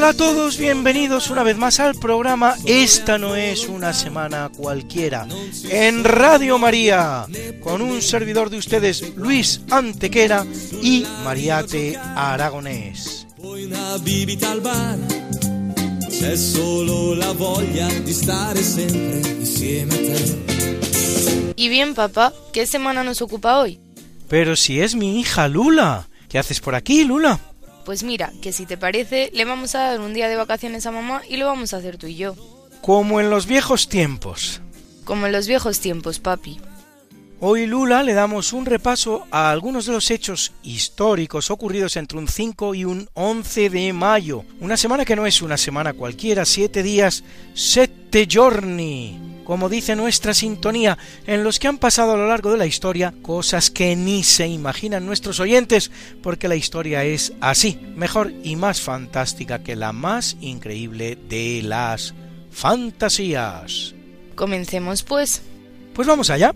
Hola a todos, bienvenidos una vez más al programa Esta no es una semana cualquiera en Radio María con un servidor de ustedes Luis Antequera y Mariate Aragonés. Poi una bibita al bar, c'è solo la voglia di stare sempre insieme a te. Y bien, papá, ¿qué semana nos ocupa hoy? Pero si es mi hija Lula, ¿qué haces por aquí, Lula? Pues mira, que si te parece, le vamos a dar un día de vacaciones a mamá y lo vamos a hacer tú y yo. Como en los viejos tiempos. Como en los viejos tiempos, papi. Hoy Lula le damos un repaso a algunos de los hechos históricos ocurridos entre un 5 y un 11 de mayo. Una semana que no es una semana cualquiera, siete días, sette giorni, como dice nuestra sintonía, en los que han pasado a lo largo de la historia cosas que ni se imaginan nuestros oyentes, porque la historia es así, mejor y más fantástica que la más increíble de las fantasías. Comencemos pues. Pues vamos allá.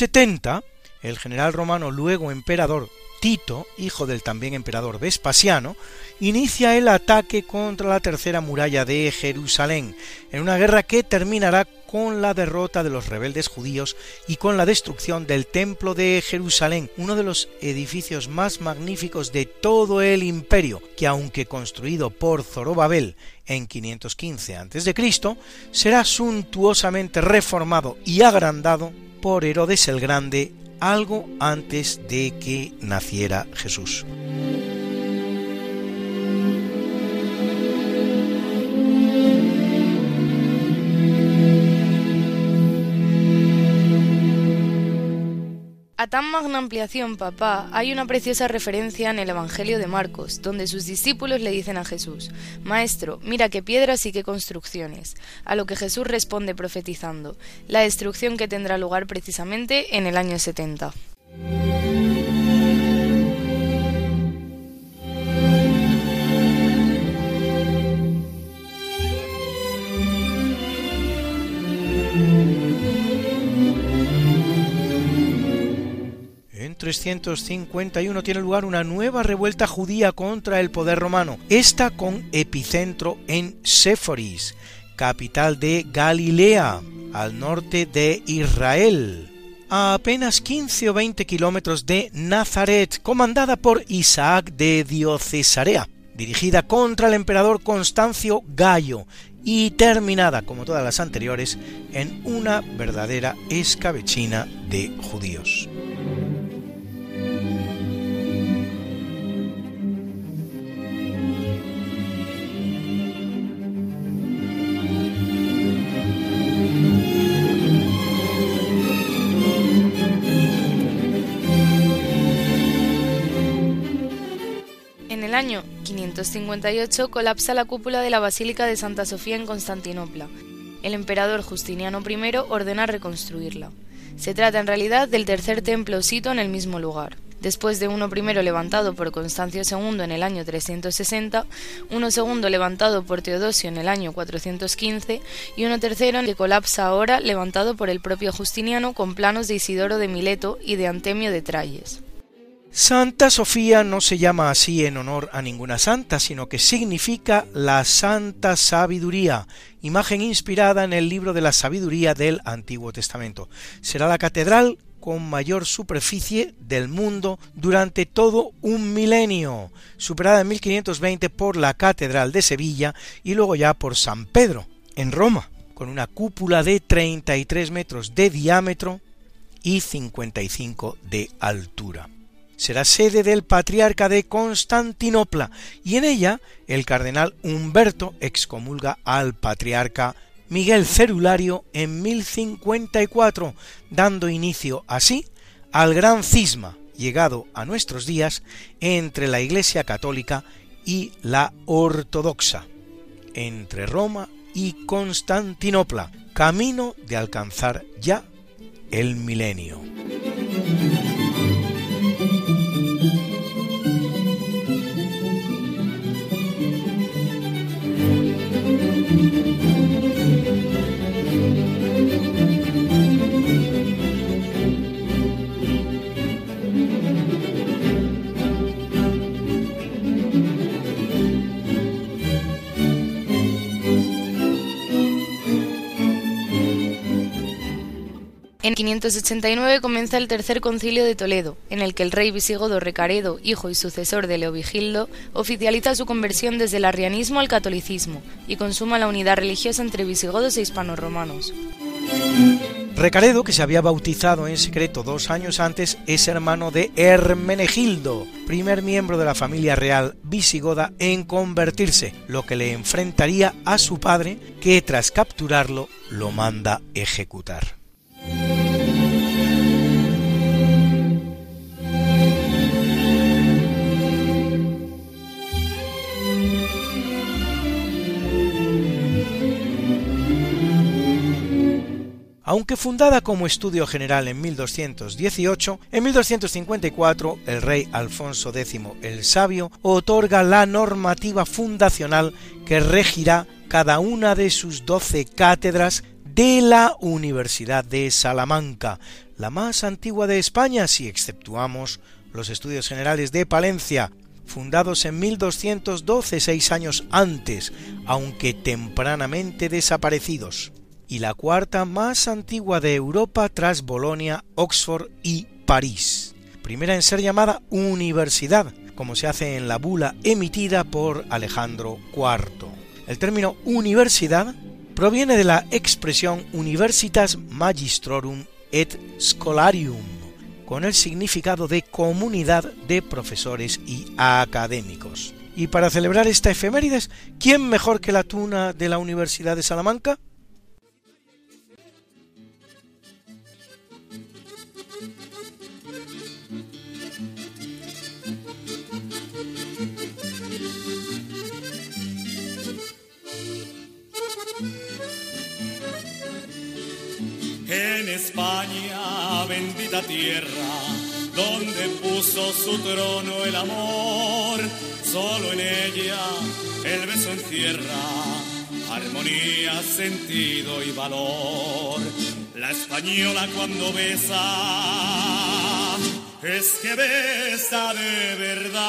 70, el general romano luego emperador Tito, hijo del también emperador Vespasiano, inicia el ataque contra la tercera muralla de Jerusalén, en una guerra que terminará con la derrota de los rebeldes judíos y con la destrucción del Templo de Jerusalén, uno de los edificios más magníficos de todo el imperio, que aunque construido por Zorobabel en 515 a.C., será suntuosamente reformado y agrandado por Herodes el Grande algo antes de que naciera Jesús. A tan magna ampliación, papá, hay una preciosa referencia en el Evangelio de Marcos, donde sus discípulos le dicen a Jesús, Maestro, mira qué piedras y qué construcciones, a lo que Jesús responde profetizando, la destrucción que tendrá lugar precisamente en el año 70. 351 tiene lugar una nueva revuelta judía contra el poder romano, esta con epicentro en Séforis, capital de Galilea, al norte de Israel, a apenas 15 o 20 kilómetros de Nazaret, comandada por Isaac de Diocesarea, dirigida contra el emperador Constancio Gallo y terminada, como todas las anteriores, en una verdadera escabechina de judíos. El año 558 colapsa la cúpula de la Basílica de Santa Sofía en Constantinopla, el emperador Justiniano I ordena reconstruirla. Se trata en realidad del tercer templo sito en el mismo lugar después de uno primero levantado por Constancio II en el año 360, uno segundo levantado por Teodosio en el año 415 y uno tercero que colapsa ahora levantado por el propio Justiniano con planos de Isidoro de Mileto y de Antemio de Trayes. Santa Sofía no se llama así en honor a ninguna santa, sino que significa la santa sabiduría, imagen inspirada en el libro de la sabiduría del Antiguo Testamento. Será la catedral con mayor superficie del mundo durante todo un milenio, superada en 1520 por la Catedral de Sevilla y luego ya por San Pedro, en Roma, con una cúpula de 33 metros de diámetro y 55 de altura. Será sede del patriarca de Constantinopla y en ella el cardenal Humberto excomulga al patriarca Miguel Cerulario en 1054, dando inicio así al gran cisma llegado a nuestros días entre la Iglesia católica y la ortodoxa, entre Roma y Constantinopla, camino de alcanzar ya el milenio. Música En 589 comienza el tercer concilio de Toledo, en el que el rey visigodo Recaredo, hijo y sucesor de Leovigildo, oficializa su conversión desde el arrianismo al catolicismo y consuma la unidad religiosa entre visigodos e hispanorromanos. Recaredo, que se había bautizado en secreto dos años antes, es hermano de Hermenegildo, primer miembro de la familia real visigoda en convertirse, lo que le enfrentaría a su padre, que tras capturarlo lo manda ejecutar. Aunque fundada como estudio general en 1218, en 1254 el rey Alfonso X el Sabio otorga la normativa fundacional que regirá cada una de sus doce cátedras de la Universidad de Salamanca, la más antigua de España si exceptuamos los estudios generales de Palencia, fundados en 1212, seis años antes, aunque tempranamente desaparecidos, y la cuarta más antigua de Europa tras Bolonia, Oxford y París, primera en ser llamada universidad, como se hace en la bula emitida por Alejandro IV. El término universidad proviene de la expresión Universitas Magistrorum et Scholarium, con el significado de comunidad de profesores y académicos. Y para celebrar esta efemérides, ¿quién mejor que la tuna de la Universidad de Salamanca? España, bendita tierra, donde puso su trono el amor, solo en ella el beso encierra armonía, sentido y valor. La española cuando besa es que besa de verdad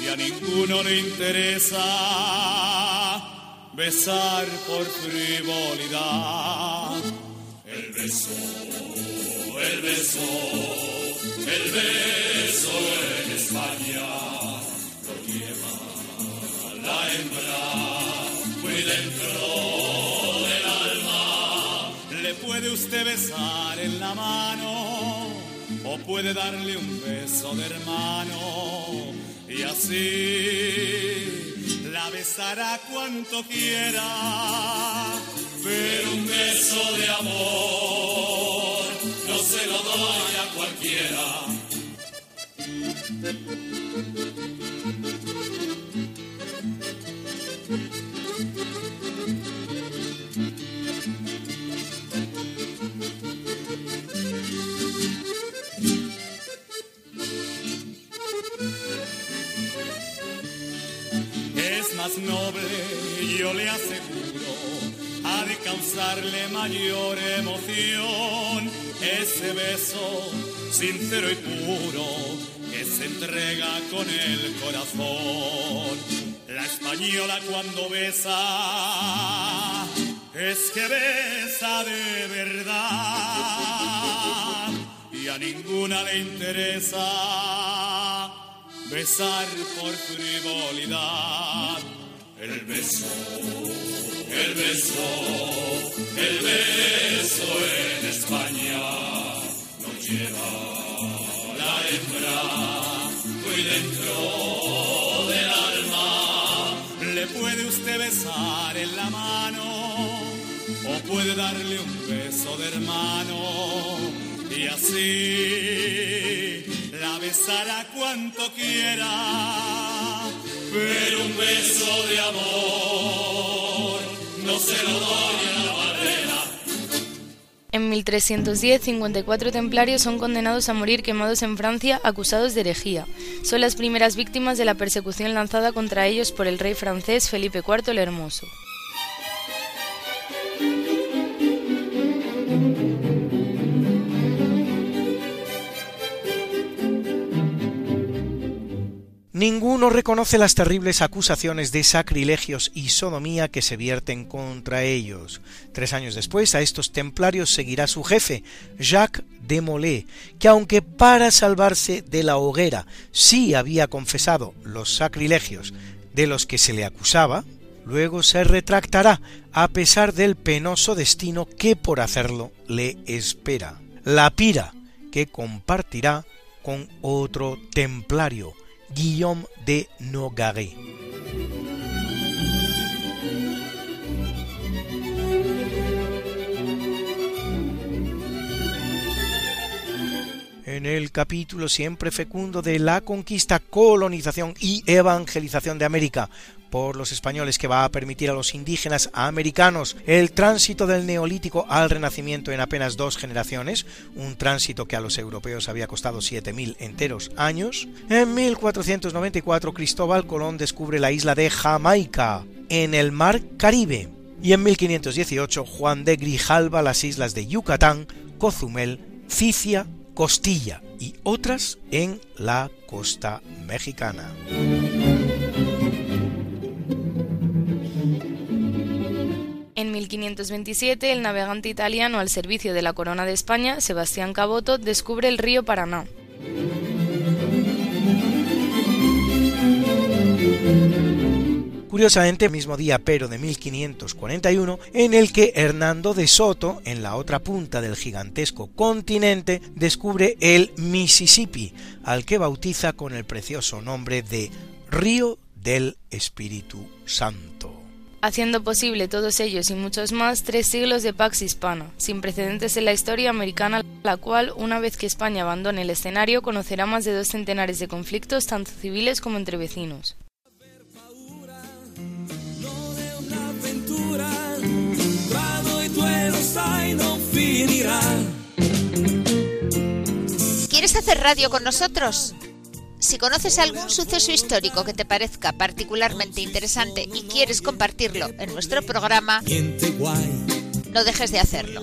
y a ninguno le interesa besar por frivolidad. El beso, el beso, el beso en España lo lleva la hembra muy dentro del alma. Le puede usted besar en la mano o puede darle un beso de hermano y así la besará cuanto quiera, pero un beso de amor no se lo doy a cualquiera. Yo le aseguro, ha de causarle mayor emoción ese beso sincero y puro que se entrega con el corazón. La española cuando besa es que besa de verdad y a ninguna le interesa besar por frivolidad. El beso, el beso, el beso en España no lleva la hembra muy dentro del alma. Le puede usted besar en la mano o puede darle un beso de hermano y así la besará cuanto quiera, pero un beso de amor no se lo doy a la barrera. En 1310, 54 templarios son condenados a morir quemados en Francia acusados de herejía. Son las primeras víctimas de la persecución lanzada contra ellos por el rey francés Felipe IV el Hermoso. Ninguno reconoce las terribles acusaciones de sacrilegios y sodomía que se vierten contra ellos. Tres años después, a estos templarios seguirá su jefe, Jacques de Molay, que aunque para salvarse de la hoguera sí había confesado los sacrilegios de los que se le acusaba, luego se retractará a pesar del penoso destino que por hacerlo le espera. La pira que compartirá con otro templario, Guillaume de Nogaret. En el capítulo siempre fecundo de la conquista, colonización y evangelización de América por los españoles que va a permitir a los indígenas americanos el tránsito del neolítico al renacimiento en apenas dos generaciones, un tránsito que a los europeos había costado 7.000 enteros años, en 1494 Cristóbal Colón descubre la isla de Jamaica, en el mar Caribe, y en 1518 Juan de Grijalva las islas de Yucatán, Cozumel, Cicia, Costilla y otras en la costa mexicana. En 1527, el navegante italiano al servicio de la corona de España, Sebastián Caboto, descubre el río Paraná. Curiosamente, mismo día pero de 1541, en el que Hernando de Soto, en la otra punta del gigantesco continente, descubre el Mississippi, al que bautiza con el precioso nombre de Río del Espíritu Santo haciendo posible todos ellos y muchos más tres siglos de Pax Hispana, sin precedentes en la historia americana, la cual, una vez que España abandone el escenario, conocerá más de dos centenares de conflictos, tanto civiles como entre vecinos. ¿Quieres hacer radio con nosotros? Si conoces algún suceso histórico que te parezca particularmente interesante y quieres compartirlo en nuestro programa, no dejes de hacerlo.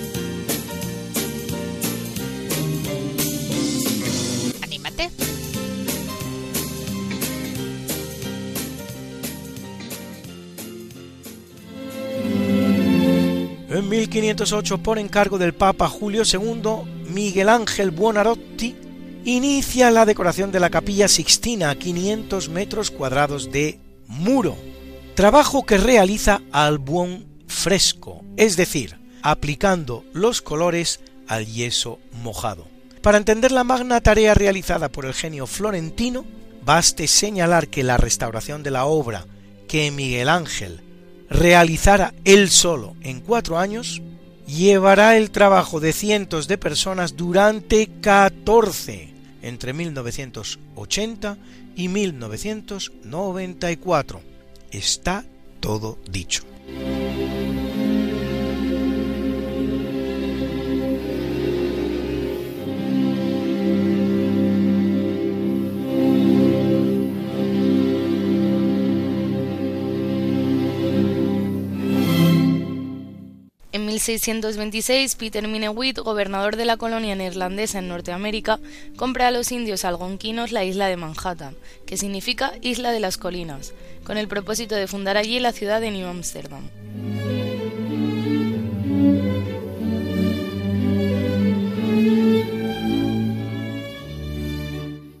En 1508, por encargo del Papa Julio II, Miguel Ángel Buonarroti inicia la decoración de la capilla Sixtina a 500 metros cuadrados de muro, trabajo que realiza al buen fresco, es decir, aplicando los colores al yeso mojado. Para entender la magna tarea realizada por el genio florentino, baste señalar que la restauración de la obra que Miguel Ángel realizara él solo en cuatro años, llevará el trabajo de cientos de personas durante 14 entre 1980 y 1994. Está todo dicho. 1626, Peter Minewit, gobernador de la colonia neerlandesa en Norteamérica, compra a los indios algonquinos la isla de Manhattan, que significa Isla de las Colinas, con el propósito de fundar allí la ciudad de New Amsterdam.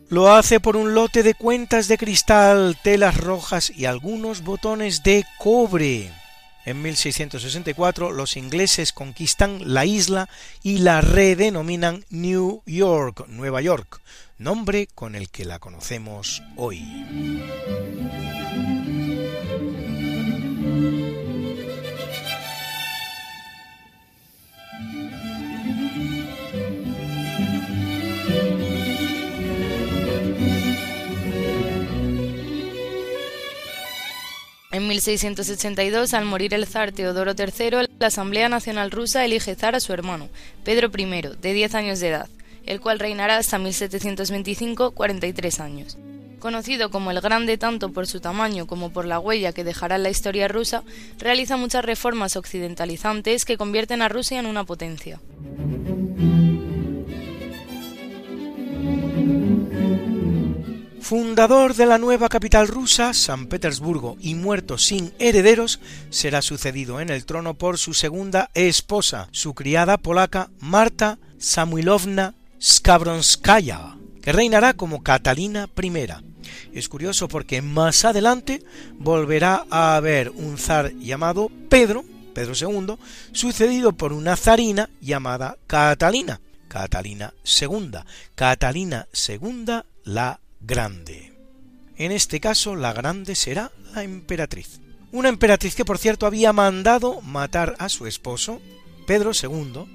Lo hace por un lote de cuentas de cristal, telas rojas y algunos botones de cobre. En 1664 los ingleses conquistan la isla y la redenominan New York, Nueva York, nombre con el que la conocemos hoy. En 1682, al morir el zar Teodoro III, la Asamblea Nacional Rusa elige zar a su hermano, Pedro I, de 10 años de edad, el cual reinará hasta 1725, 43 años. Conocido como el Grande tanto por su tamaño como por la huella que dejará en la historia rusa, realiza muchas reformas occidentalizantes que convierten a Rusia en una potencia. Fundador de la nueva capital rusa, San Petersburgo, y muerto sin herederos, será sucedido en el trono por su segunda esposa, su criada polaca Marta Samuilovna Skabronskaya, que reinará como Catalina I. Es curioso porque más adelante volverá a haber un zar llamado Pedro, Pedro II, sucedido por una zarina llamada Catalina, Catalina II, Catalina II la grande. En este caso, la grande será la emperatriz. Una emperatriz que, por cierto, había mandado matar a su esposo, Pedro II,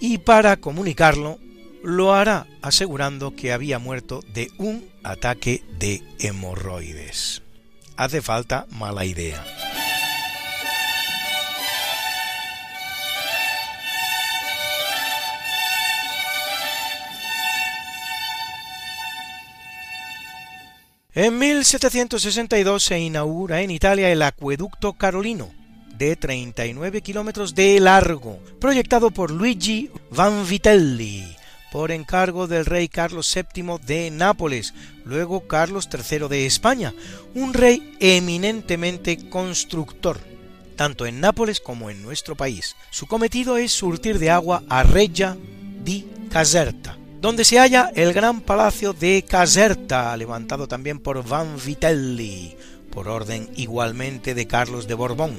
y para comunicarlo, lo hará asegurando que había muerto de un ataque de hemorroides. Hace falta mala idea. En 1762 se inaugura en Italia el acueducto carolino, de 39 kilómetros de largo, proyectado por Luigi Vanvitelli, por encargo del rey Carlos VII de Nápoles, luego Carlos III de España, un rey eminentemente constructor, tanto en Nápoles como en nuestro país. Su cometido es surtir de agua a Regia di Caserta, donde se halla el gran palacio de Caserta, levantado también por Van Vitelli, por orden igualmente de Carlos de Borbón.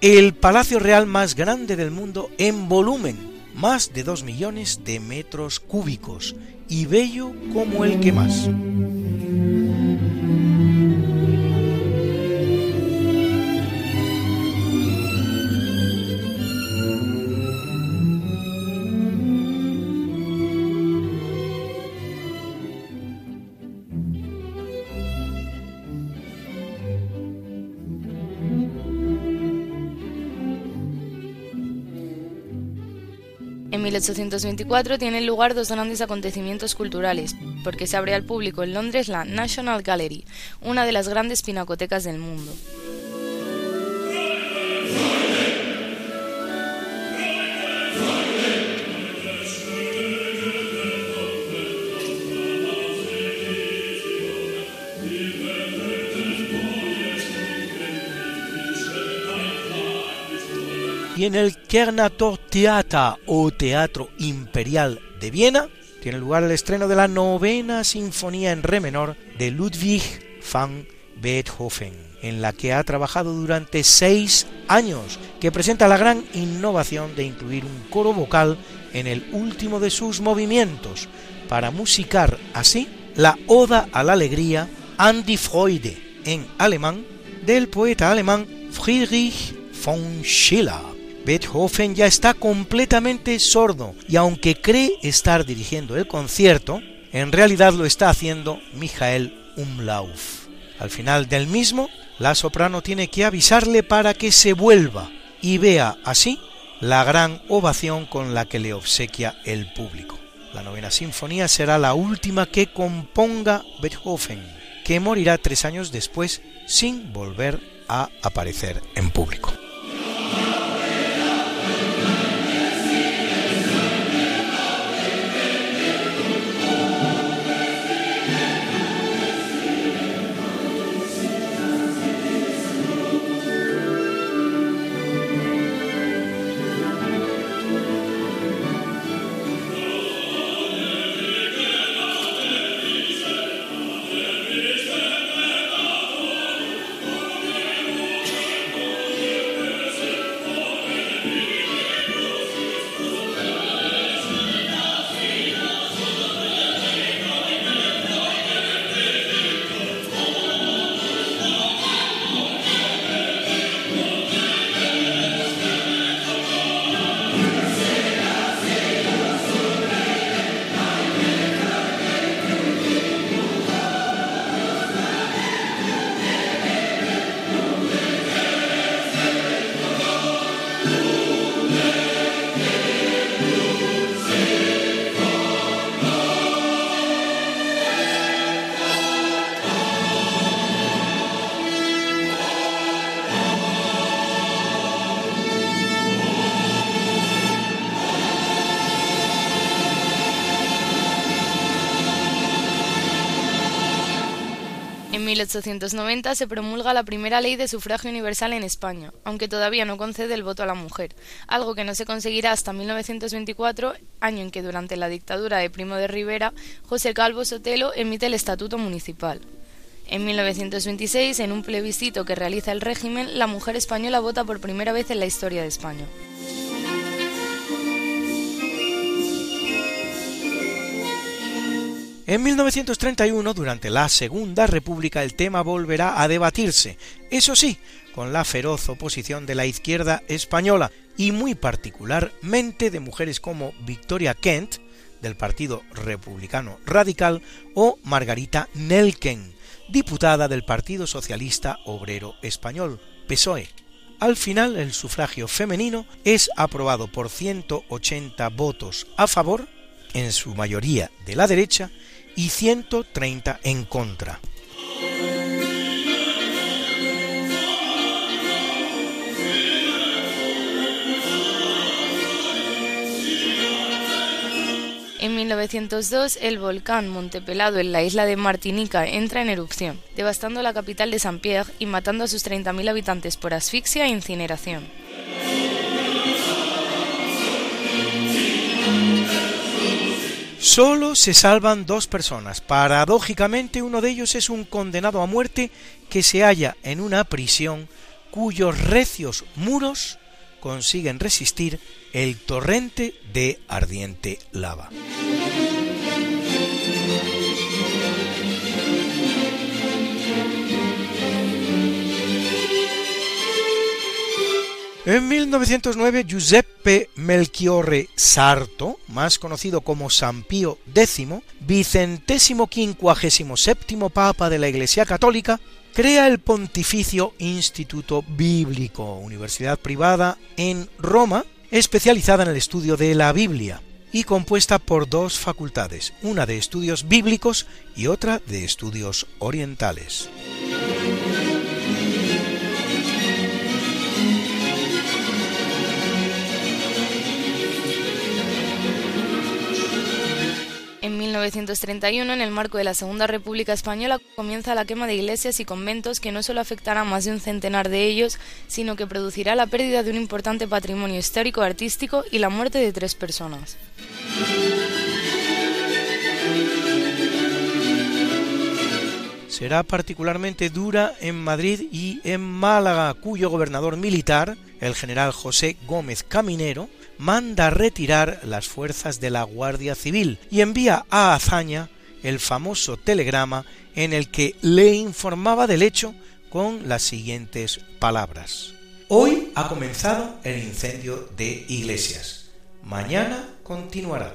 El palacio real más grande del mundo en volumen, más de dos millones de metros cúbicos, y bello como el que más. En 1824 tienen lugar dos grandes acontecimientos culturales, porque se abre al público en Londres la National Gallery, una de las grandes pinacotecas del mundo. Y en el Kernator Theater o Teatro Imperial de Viena tiene lugar el estreno de la novena sinfonía en re menor de Ludwig van Beethoven, en la que ha trabajado durante seis años, que presenta la gran innovación de incluir un coro vocal en el último de sus movimientos, para musicar así la Oda a la Alegría An die Freude en alemán del poeta alemán Friedrich von Schiller. Beethoven ya está completamente sordo y aunque cree estar dirigiendo el concierto, en realidad lo está haciendo Michael Umlauf. Al final del mismo, la soprano tiene que avisarle para que se vuelva y vea así la gran ovación con la que le obsequia el público. La novena sinfonía será la última que componga Beethoven, que morirá tres años después sin volver a aparecer en público. 1890 se promulga la primera ley de sufragio universal en España, aunque todavía no concede el voto a la mujer, algo que no se conseguirá hasta 1924, año en que durante la dictadura de Primo de Rivera, José Calvo Sotelo emite el Estatuto Municipal. En 1926, en un plebiscito que realiza el régimen, la mujer española vota por primera vez en la historia de España. En 1931, durante la Segunda República, el tema volverá a debatirse, eso sí, con la feroz oposición de la izquierda española y muy particularmente de mujeres como Victoria Kent, del Partido Republicano Radical, o Margarita Nelken, diputada del Partido Socialista Obrero Español, PSOE. Al final, el sufragio femenino es aprobado por 180 votos a favor, en su mayoría de la derecha, y 130 en contra. En 1902, el volcán Montepelado en la isla de Martinica entra en erupción, devastando la capital de Saint-Pierre y matando a sus 30.000 habitantes por asfixia e incineración. Solo se salvan dos personas. Paradójicamente, uno de ellos es un condenado a muerte que se halla en una prisión cuyos recios muros consiguen resistir el torrente de ardiente lava. En 1909, Giuseppe Melchiorre Sarto, más conocido como San Pío X, vicentésimo quincuagésimo séptimo Papa de la Iglesia Católica, crea el Pontificio Instituto Bíblico, universidad privada en Roma, especializada en el estudio de la Biblia y compuesta por dos facultades, una de estudios bíblicos y otra de estudios orientales. 1931, en el marco de la Segunda República Española, comienza la quema de iglesias y conventos que no solo afectará a más de un centenar de ellos, sino que producirá la pérdida de un importante patrimonio histórico artístico y la muerte de tres personas. será particularmente dura en Madrid y en Málaga, cuyo gobernador militar, el general José Gómez Caminero, manda retirar las fuerzas de la Guardia Civil y envía a Azaña el famoso telegrama en el que le informaba del hecho con las siguientes palabras. Hoy ha comenzado el incendio de iglesias. Mañana continuará.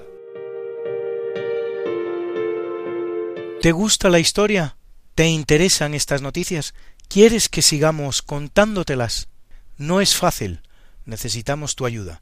¿Te gusta la historia? ¿Te interesan estas noticias? ¿Quieres que sigamos contándotelas? No es fácil. Necesitamos tu ayuda.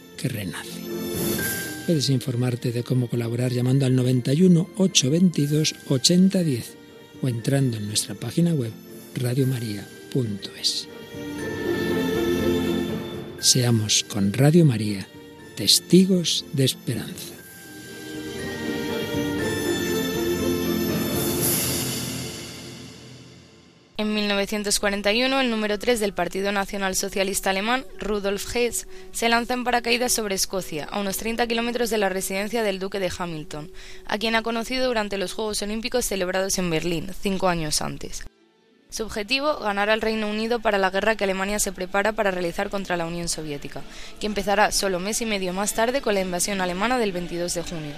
que renace. Puedes informarte de cómo colaborar llamando al 91 822 8010 o entrando en nuestra página web radiomaria.es. Seamos con Radio María testigos de esperanza. En 1941, el número 3 del Partido Nacional Socialista Alemán, Rudolf Hess, se lanza en paracaídas sobre Escocia, a unos 30 kilómetros de la residencia del duque de Hamilton, a quien ha conocido durante los Juegos Olímpicos celebrados en Berlín, cinco años antes. Su objetivo, ganar al Reino Unido para la guerra que Alemania se prepara para realizar contra la Unión Soviética, que empezará solo mes y medio más tarde con la invasión alemana del 22 de junio.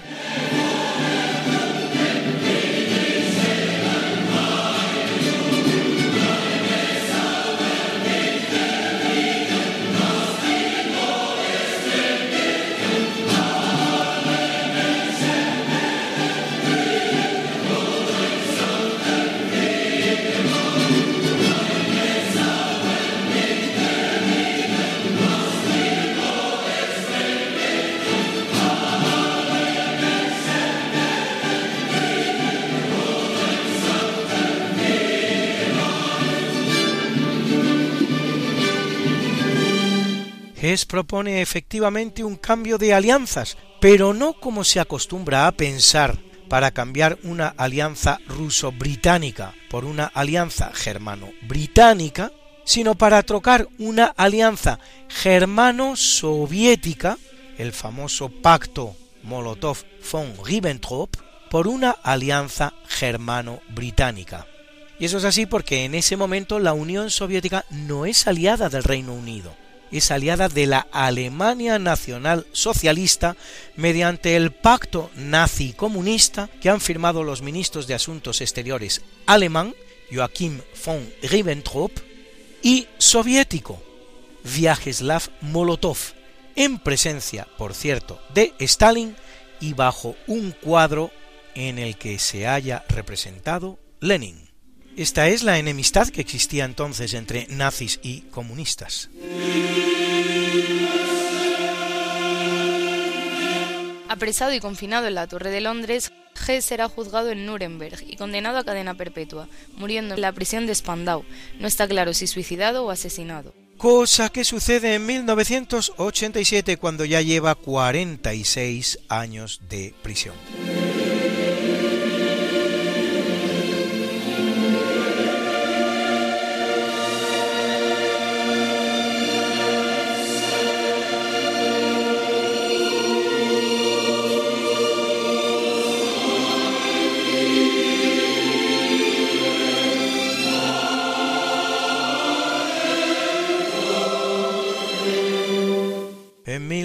Hess propone efectivamente un cambio de alianzas, pero no como se acostumbra a pensar para cambiar una alianza ruso-británica por una alianza germano-británica, sino para trocar una alianza germano-soviética, el famoso pacto Molotov-von Ribbentrop, por una alianza germano-británica. Y eso es así porque en ese momento la Unión Soviética no es aliada del Reino Unido, es aliada de la Alemania Nacional Socialista mediante el pacto nazi-comunista que han firmado los ministros de Asuntos Exteriores alemán, Joachim von Ribbentrop, y soviético, Vyacheslav Molotov, en presencia, por cierto, de Stalin y bajo un cuadro en el que se haya representado Lenin. Esta es la enemistad que existía entonces entre nazis y comunistas. Apresado y confinado en la Torre de Londres, G será juzgado en Nuremberg y condenado a cadena perpetua, muriendo en la prisión de Spandau. No está claro si suicidado o asesinado. Cosa que sucede en 1987 cuando ya lleva 46 años de prisión.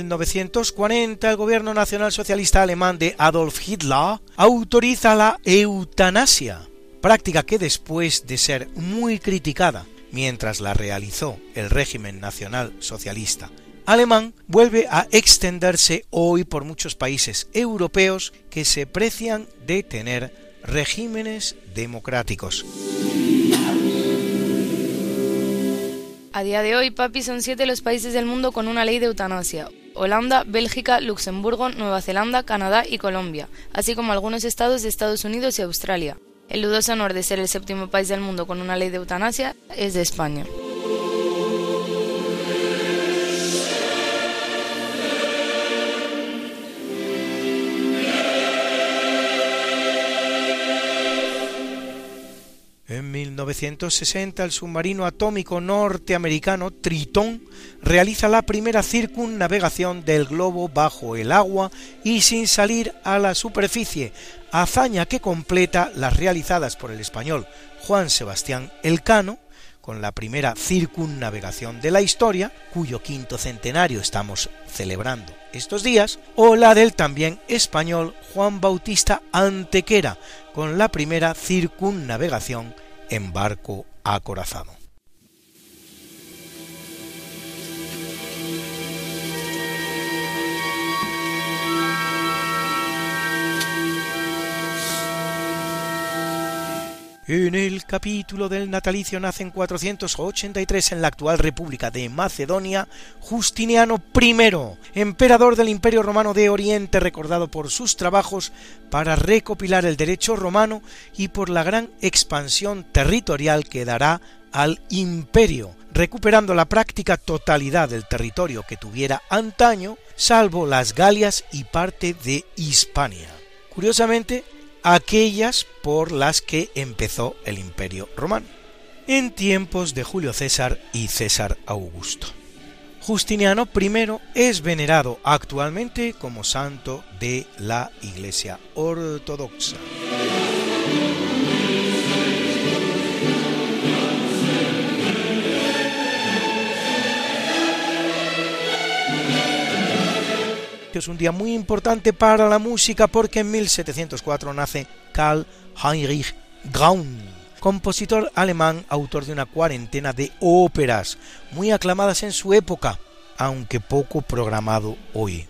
1940 el gobierno nacional socialista alemán de Adolf Hitler autoriza la eutanasia, práctica que después de ser muy criticada mientras la realizó el régimen nacional socialista alemán, vuelve a extenderse hoy por muchos países europeos que se precian de tener regímenes democráticos. A día de hoy, papi, son siete los países del mundo con una ley de eutanasia. Holanda, Bélgica, Luxemburgo, Nueva Zelanda, Canadá y Colombia, así como algunos estados de Estados Unidos y Australia. El dudoso honor de ser el séptimo país del mundo con una ley de eutanasia es de España. 1960 el submarino atómico norteamericano Tritón realiza la primera circunnavegación del globo bajo el agua y sin salir a la superficie, hazaña que completa las realizadas por el español Juan Sebastián Elcano, con la primera circunnavegación de la historia, cuyo quinto centenario estamos celebrando estos días, o la del también español Juan Bautista Antequera, con la primera circunnavegación en barco acorazado. En el capítulo del natalicio nace en 483 en la actual República de Macedonia Justiniano I, emperador del Imperio Romano de Oriente, recordado por sus trabajos para recopilar el derecho romano y por la gran expansión territorial que dará al imperio, recuperando la práctica totalidad del territorio que tuviera antaño, salvo las Galias y parte de Hispania. Curiosamente, aquellas por las que empezó el Imperio Romano, en tiempos de Julio César y César Augusto. Justiniano I es venerado actualmente como santo de la Iglesia Ortodoxa. Es un día muy importante para la música porque en 1704 nace Karl Heinrich Graun, compositor alemán, autor de una cuarentena de óperas, muy aclamadas en su época, aunque poco programado hoy.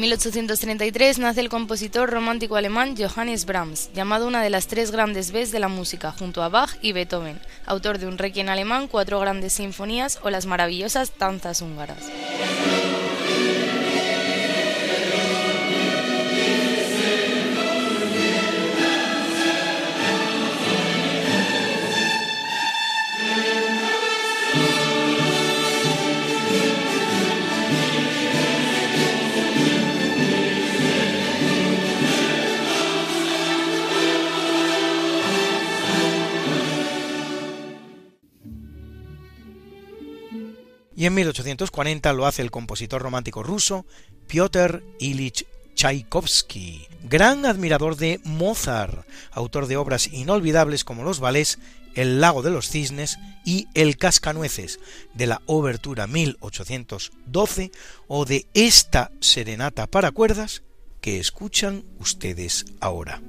En 1833 nace el compositor romántico alemán Johannes Brahms, llamado una de las tres grandes Bs de la música, junto a Bach y Beethoven, autor de un requiem alemán, cuatro grandes sinfonías o las maravillosas danzas húngaras. Y en 1840 lo hace el compositor romántico ruso Piotr Ilich Tchaikovsky, gran admirador de Mozart, autor de obras inolvidables como los ballets El lago de los cisnes y El cascanueces, de la Obertura 1812 o de esta serenata para cuerdas que escuchan ustedes ahora.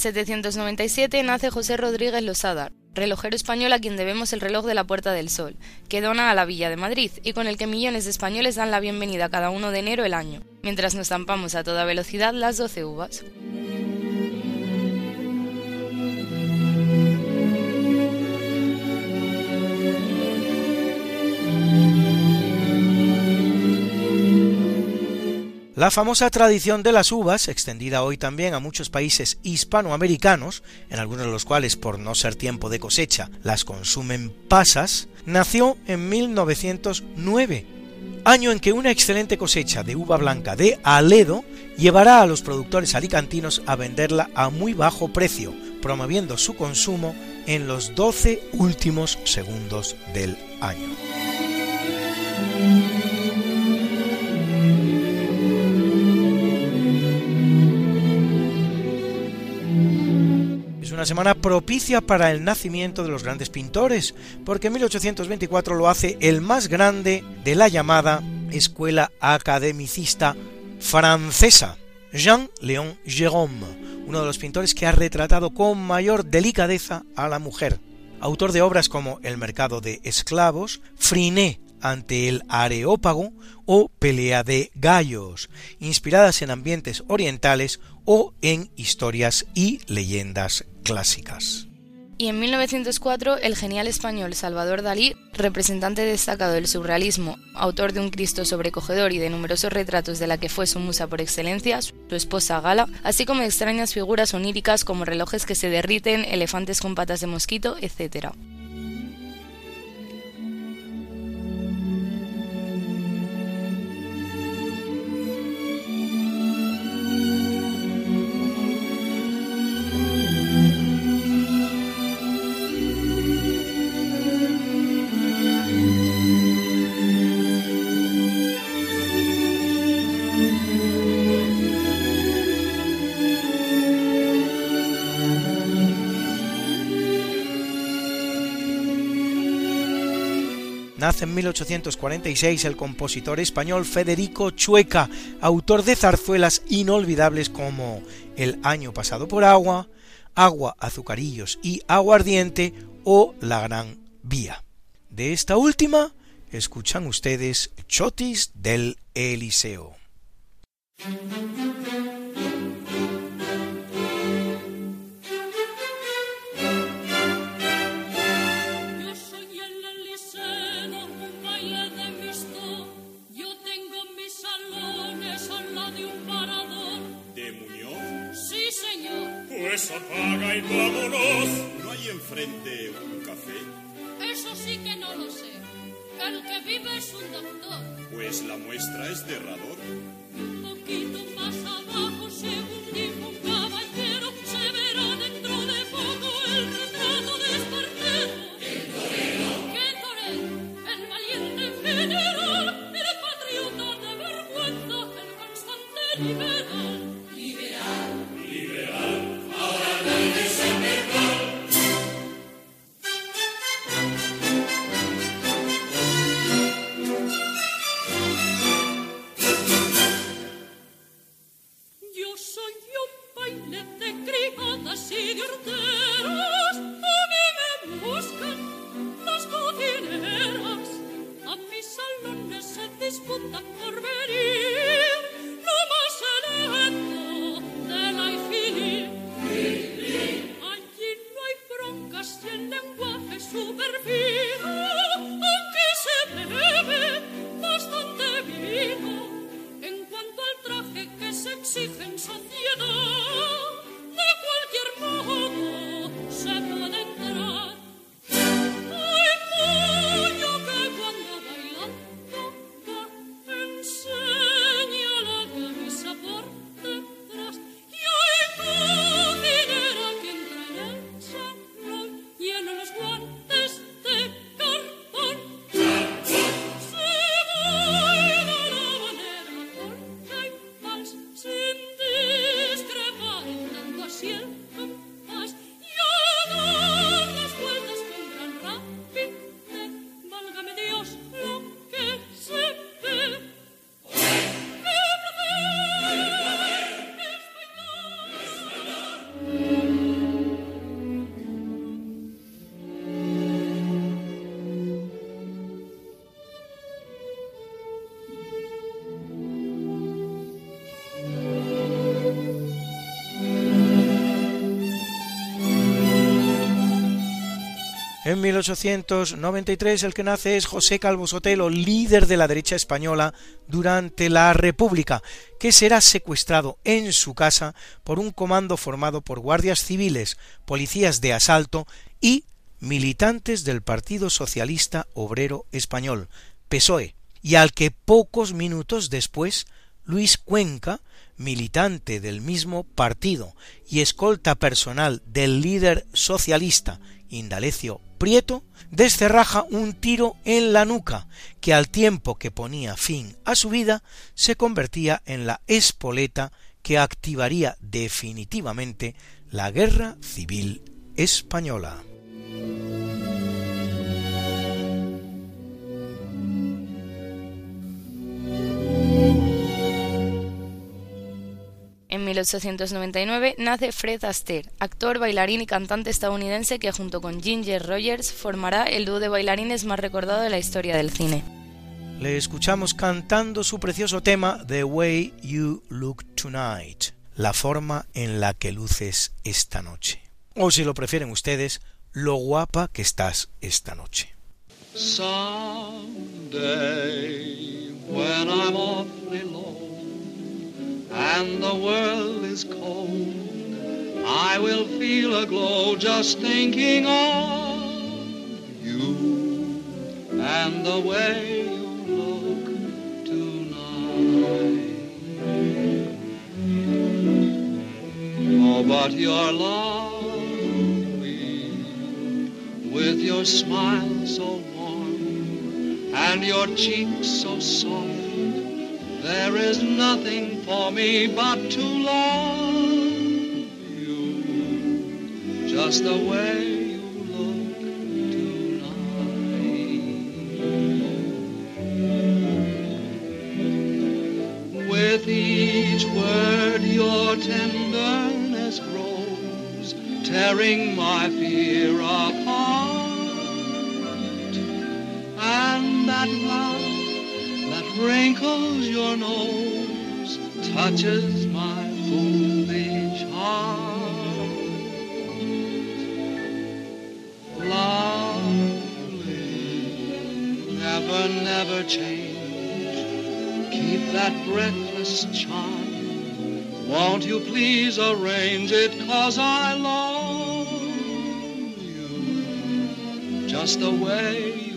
1797 nace José Rodríguez Losada, relojero español a quien debemos el reloj de la Puerta del Sol, que dona a la Villa de Madrid y con el que millones de españoles dan la bienvenida cada uno de enero el año, mientras nos zampamos a toda velocidad las 12 uvas. La famosa tradición de las uvas, extendida hoy también a muchos países hispanoamericanos, en algunos de los cuales por no ser tiempo de cosecha las consumen pasas, nació en 1909, año en que una excelente cosecha de uva blanca de Aledo llevará a los productores alicantinos a venderla a muy bajo precio, promoviendo su consumo en los 12 últimos segundos del año. Una semana propicia para el nacimiento de los grandes pintores, porque en 1824 lo hace el más grande de la llamada escuela academicista francesa, Jean-Léon Gérôme, uno de los pintores que ha retratado con mayor delicadeza a la mujer, autor de obras como El mercado de esclavos, Friné ante el Areópago o Pelea de gallos, inspiradas en ambientes orientales o en historias y leyendas clásicas. Y en 1904 el genial español Salvador Dalí, representante destacado del surrealismo, autor de un Cristo sobrecogedor y de numerosos retratos de la que fue su musa por excelencia, su esposa Gala, así como extrañas figuras oníricas como relojes que se derriten, elefantes con patas de mosquito, etc. En 1846 el compositor español Federico Chueca, autor de zarzuelas inolvidables como El año pasado por agua, Agua, azucarillos y aguardiente o La Gran Vía. De esta última escuchan ustedes Chotis del Eliseo. Pues apaga y vámonos. ¿No hay enfrente un café? Eso sí que no lo sé. El que vive es un doctor. Pues la muestra es de Rador. En 1893 el que nace es José Calvo Sotelo, líder de la derecha española durante la República, que será secuestrado en su casa por un comando formado por guardias civiles, policías de asalto y militantes del Partido Socialista Obrero Español, PSOE, y al que pocos minutos después Luis Cuenca, militante del mismo partido y escolta personal del líder socialista Indalecio Prieto, descerraja un tiro en la nuca, que al tiempo que ponía fin a su vida, se convertía en la espoleta que activaría definitivamente la guerra civil española. 1899 nace Fred Astaire, actor, bailarín y cantante estadounidense que junto con Ginger Rogers formará el dúo de bailarines más recordado de la historia del cine. Le escuchamos cantando su precioso tema The Way You Look Tonight, la forma en la que luces esta noche. O si lo prefieren ustedes, lo guapa que estás esta noche. Someday, when I'm awfully low and the world is cold, I will feel a glow just thinking of you and the way you look tonight. Oh, but you're lovely with your smile so warm and your cheeks so soft. There is nothing for me but to love you just the way you look tonight. With each word your tenderness grows, tearing my fear apart. And that that wrinkles your nose touches my foolish heart. Lovely, never, never change. Keep that breathless charm. Won't you please arrange it? Cause I love you just the way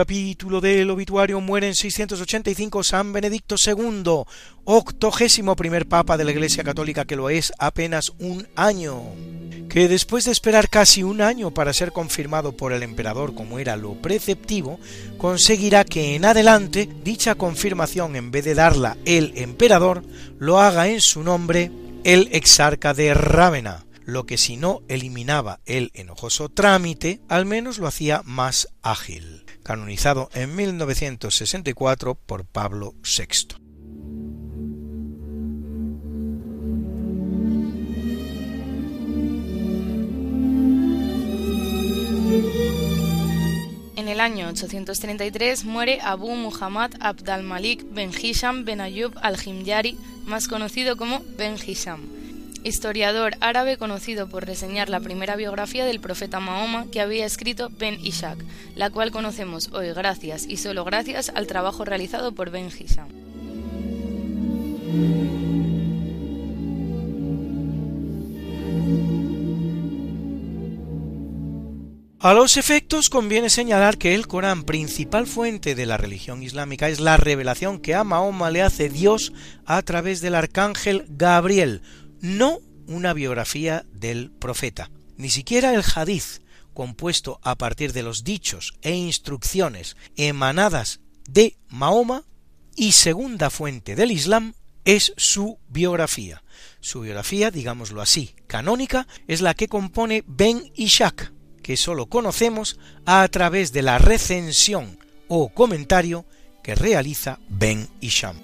capítulo del obituario muere en 685 San Benedicto II, octogésimo primer papa de la Iglesia Católica que lo es apenas un año, que después de esperar casi un año para ser confirmado por el emperador como era lo preceptivo, conseguirá que en adelante dicha confirmación en vez de darla el emperador, lo haga en su nombre el exarca de Rávena, lo que si no eliminaba el enojoso trámite, al menos lo hacía más ágil, canonizado en 1964 por Pablo VI. En el año 833 muere Abu Muhammad Abd al-Malik ben Hisham ben Ayub al-Himyari, más conocido como Ben Hisham, historiador árabe conocido por reseñar la primera biografía del profeta Mahoma que había escrito Ben Ishaq, la cual conocemos hoy gracias y solo gracias al trabajo realizado por Ben Hisham. A los efectos conviene señalar que el Corán, principal fuente de la religión islámica, es la revelación que a Mahoma le hace Dios a través del arcángel Gabriel, no una biografía del profeta. Ni siquiera el hadiz, compuesto a partir de los dichos e instrucciones emanadas de Mahoma y segunda fuente del Islam, es su biografía. Su biografía, digámoslo así, canónica, es la que compone Ben Ishak, que sólo conocemos a través de la recensión o comentario que realiza Ben Isham.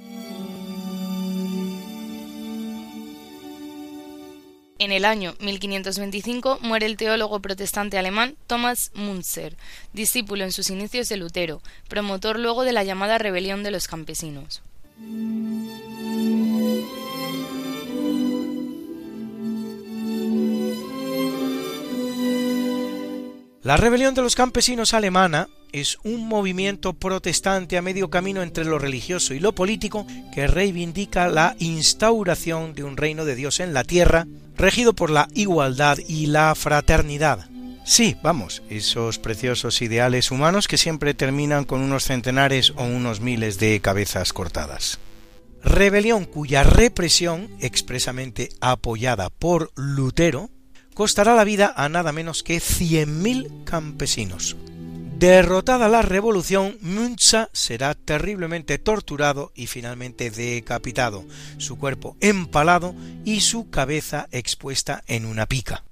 En el año 1525 muere el teólogo protestante alemán Thomas Munzer, discípulo en sus inicios de Lutero, promotor luego de la llamada rebelión de los campesinos. La rebelión de los campesinos alemana es un movimiento protestante a medio camino entre lo religioso y lo político que reivindica la instauración de un reino de Dios en la tierra, regido por la igualdad y la fraternidad. Sí, vamos, esos preciosos ideales humanos que siempre terminan con unos centenares o unos miles de cabezas cortadas. Rebelión cuya represión, expresamente apoyada por Lutero, costará la vida a nada menos que 100.000 campesinos. Derrotada la revolución, Munza será terriblemente torturado y finalmente decapitado, su cuerpo empalado y su cabeza expuesta en una pica,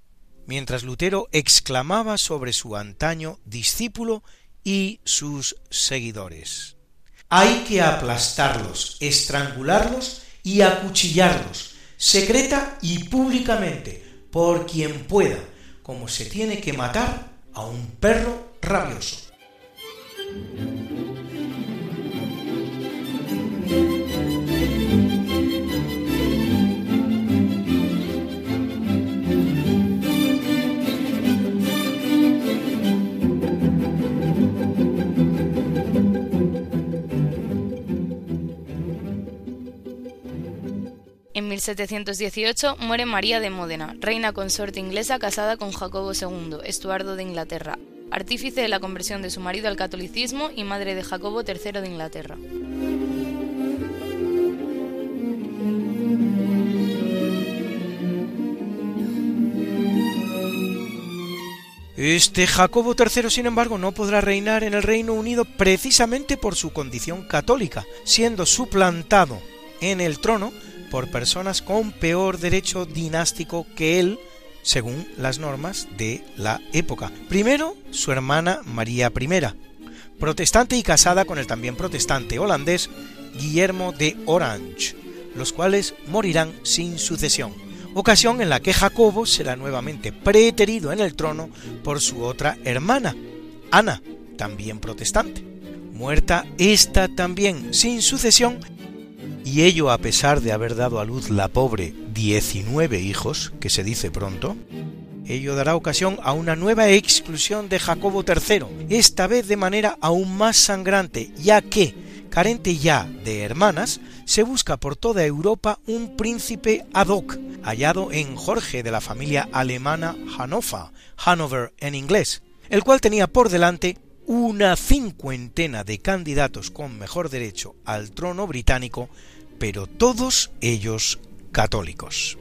mientras Lutero exclamaba sobre su antaño discípulo y sus seguidores. Hay que aplastarlos, estrangularlos y acuchillarlos, secreta y públicamente, por quien pueda, como se tiene que matar a un perro rabioso. 1718 muere María de Módena, reina consorte inglesa casada con Jacobo II, Estuardo de Inglaterra, artífice de la conversión de su marido al catolicismo y madre de Jacobo III de Inglaterra. Este Jacobo III, sin embargo, no podrá reinar en el Reino Unido precisamente por su condición católica, siendo suplantado en el trono por personas con peor derecho dinástico que él, según las normas de la época. Primero, su hermana María I, protestante y casada con el también protestante holandés Guillermo de Orange, los cuales morirán sin sucesión, ocasión en la que Jacobo será nuevamente preterido en el trono por su otra hermana, Ana, también protestante. Muerta esta también sin sucesión, y ello a pesar de haber dado a luz la pobre 19 hijos, que se dice pronto, ello dará ocasión a una nueva exclusión de Jacobo III, esta vez de manera aún más sangrante, ya que, carente ya de hermanas, se busca por toda Europa un príncipe ad hoc, hallado en Jorge de la familia alemana Hannover, Hanover en inglés, el cual tenía por delante una cincuentena de candidatos con mejor derecho al trono británico, pero todos ellos católicos.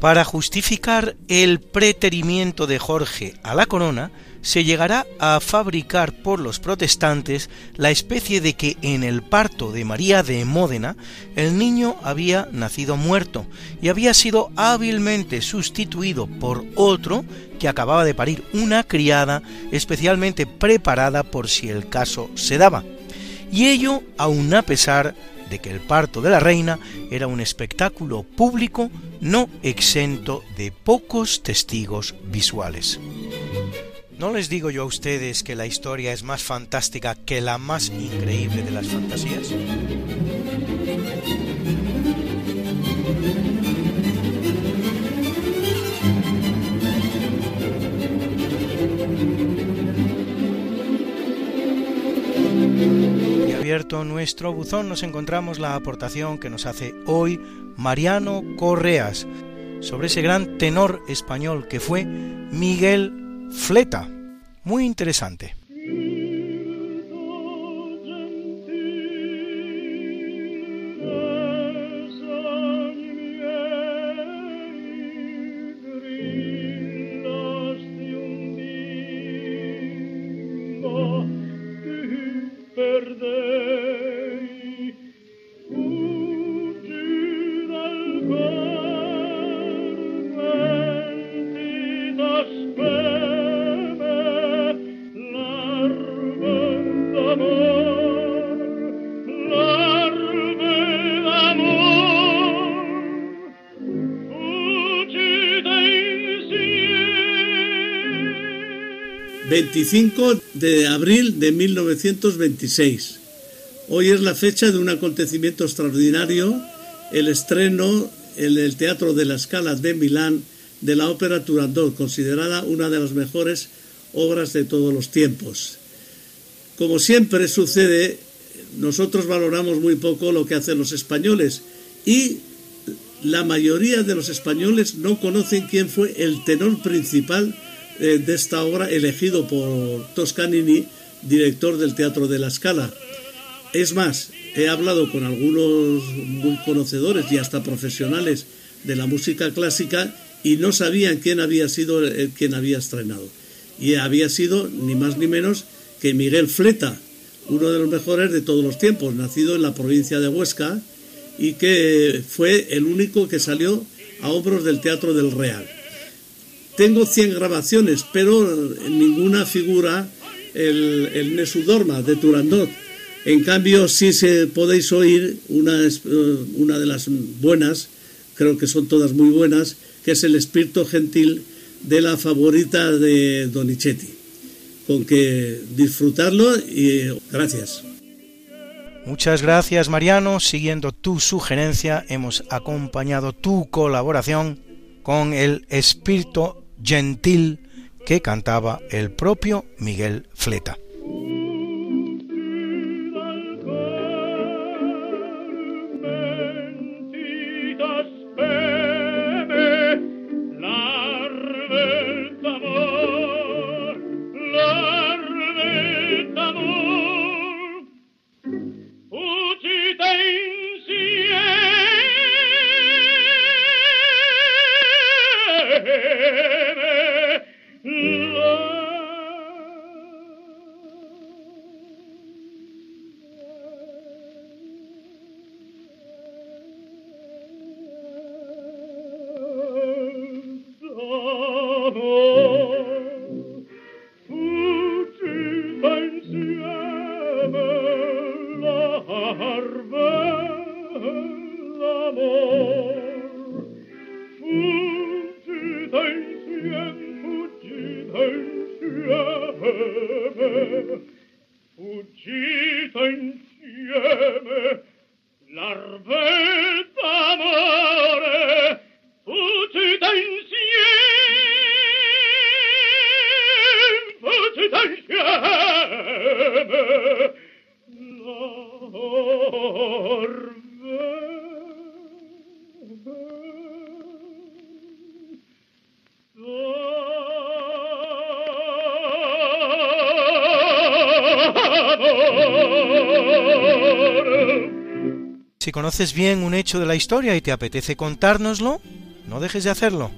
Para justificar el preterimiento de Jorge a la corona, se llegará a fabricar por los protestantes la especie de que en el parto de María de Módena el niño había nacido muerto y había sido hábilmente sustituido por otro que acababa de parir una criada especialmente preparada por si el caso se daba. Y ello aun a pesar que el parto de la reina era un espectáculo público no exento de pocos testigos visuales. ¿No les digo yo a ustedes que la historia es más fantástica que la más increíble de las fantasías? Nuestro buzón nos encontramos la aportación que nos hace hoy Mariano Correas sobre ese gran tenor español que fue Miguel Fleta. Muy interesante. 25 de abril de 1926. Hoy es la fecha de un acontecimiento extraordinario, el estreno en el Teatro de la Scala de Milán de la ópera Turandot, considerada una de las mejores obras de todos los tiempos. Como siempre sucede, nosotros valoramos muy poco lo que hacen los españoles y la mayoría de los españoles no conocen quién fue el tenor principal eh, de esta obra elegido por Toscanini, director del Teatro de la Scala. Es más, he hablado con algunos muy conocedores y hasta profesionales de la música clásica y no sabían quién había sido el, quien había estrenado. Y había sido ni más ni menos que Miguel Fleta, uno de los mejores de todos los tiempos, nacido en la provincia de Huesca y que fue el único que salió a hombros del Teatro del Real. Tengo 100 grabaciones, pero ninguna figura el, el Nesudorma de Turandot. En cambio, sí se podéis oír una, eh, una de las buenas, creo que son todas muy buenas, que es el espíritu gentil de la favorita de Donizetti. Con que disfrutarlo y gracias. Muchas gracias Mariano. Siguiendo tu sugerencia, hemos acompañado tu colaboración con el espíritu gentil que cantaba el propio Miguel Fleta. Si conoces bien un hecho de la historia y te apetece contárnoslo, no dejes de hacerlo.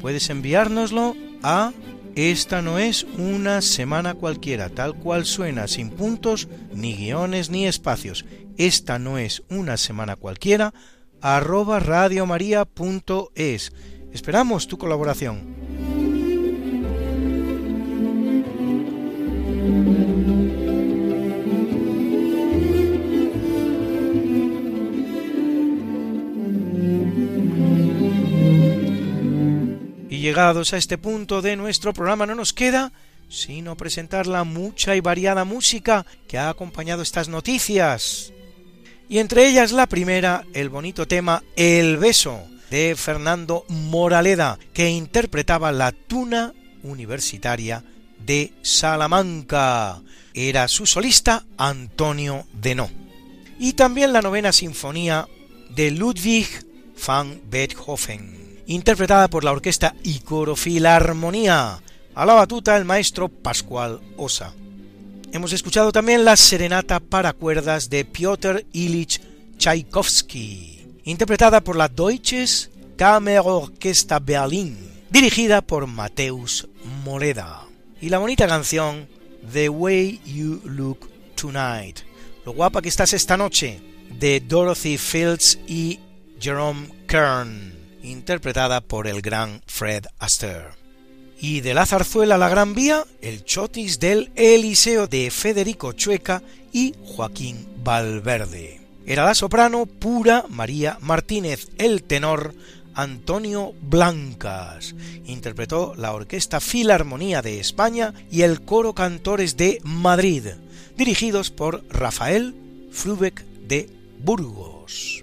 Puedes enviárnoslo a esta no es una semana cualquiera, tal cual suena, sin puntos, ni guiones, ni espacios. Esta no es una semana cualquiera, arroba radiomaria.es. Esperamos tu colaboración. Llegados a este punto de nuestro programa no nos queda sino presentar la mucha y variada música que ha acompañado estas noticias. Y entre ellas la primera, el bonito tema El beso de Fernando Moraleda, que interpretaba la tuna universitaria de Salamanca. Era su solista Antonio Denó. Y también la novena sinfonía de Ludwig van Beethoven interpretada por la orquesta y coro a la batuta el maestro Pascual Osa. Hemos escuchado también la serenata para cuerdas de Piotr Ilich Tchaikovsky, interpretada por la Deutsches Kammerorchester Berlin, dirigida por Mateus Moreda, y la bonita canción The Way You Look Tonight, lo guapa que estás esta noche, de Dorothy Fields y Jerome Kern interpretada por el gran Fred Astaire. Y de la zarzuela La Gran Vía, el chotis del Eliseo de Federico Chueca y Joaquín Valverde. Era la soprano pura María Martínez, el tenor Antonio Blancas. Interpretó la Orquesta Filarmonía de España y el Coro Cantores de Madrid, dirigidos por Rafael Frubeck de Burgos.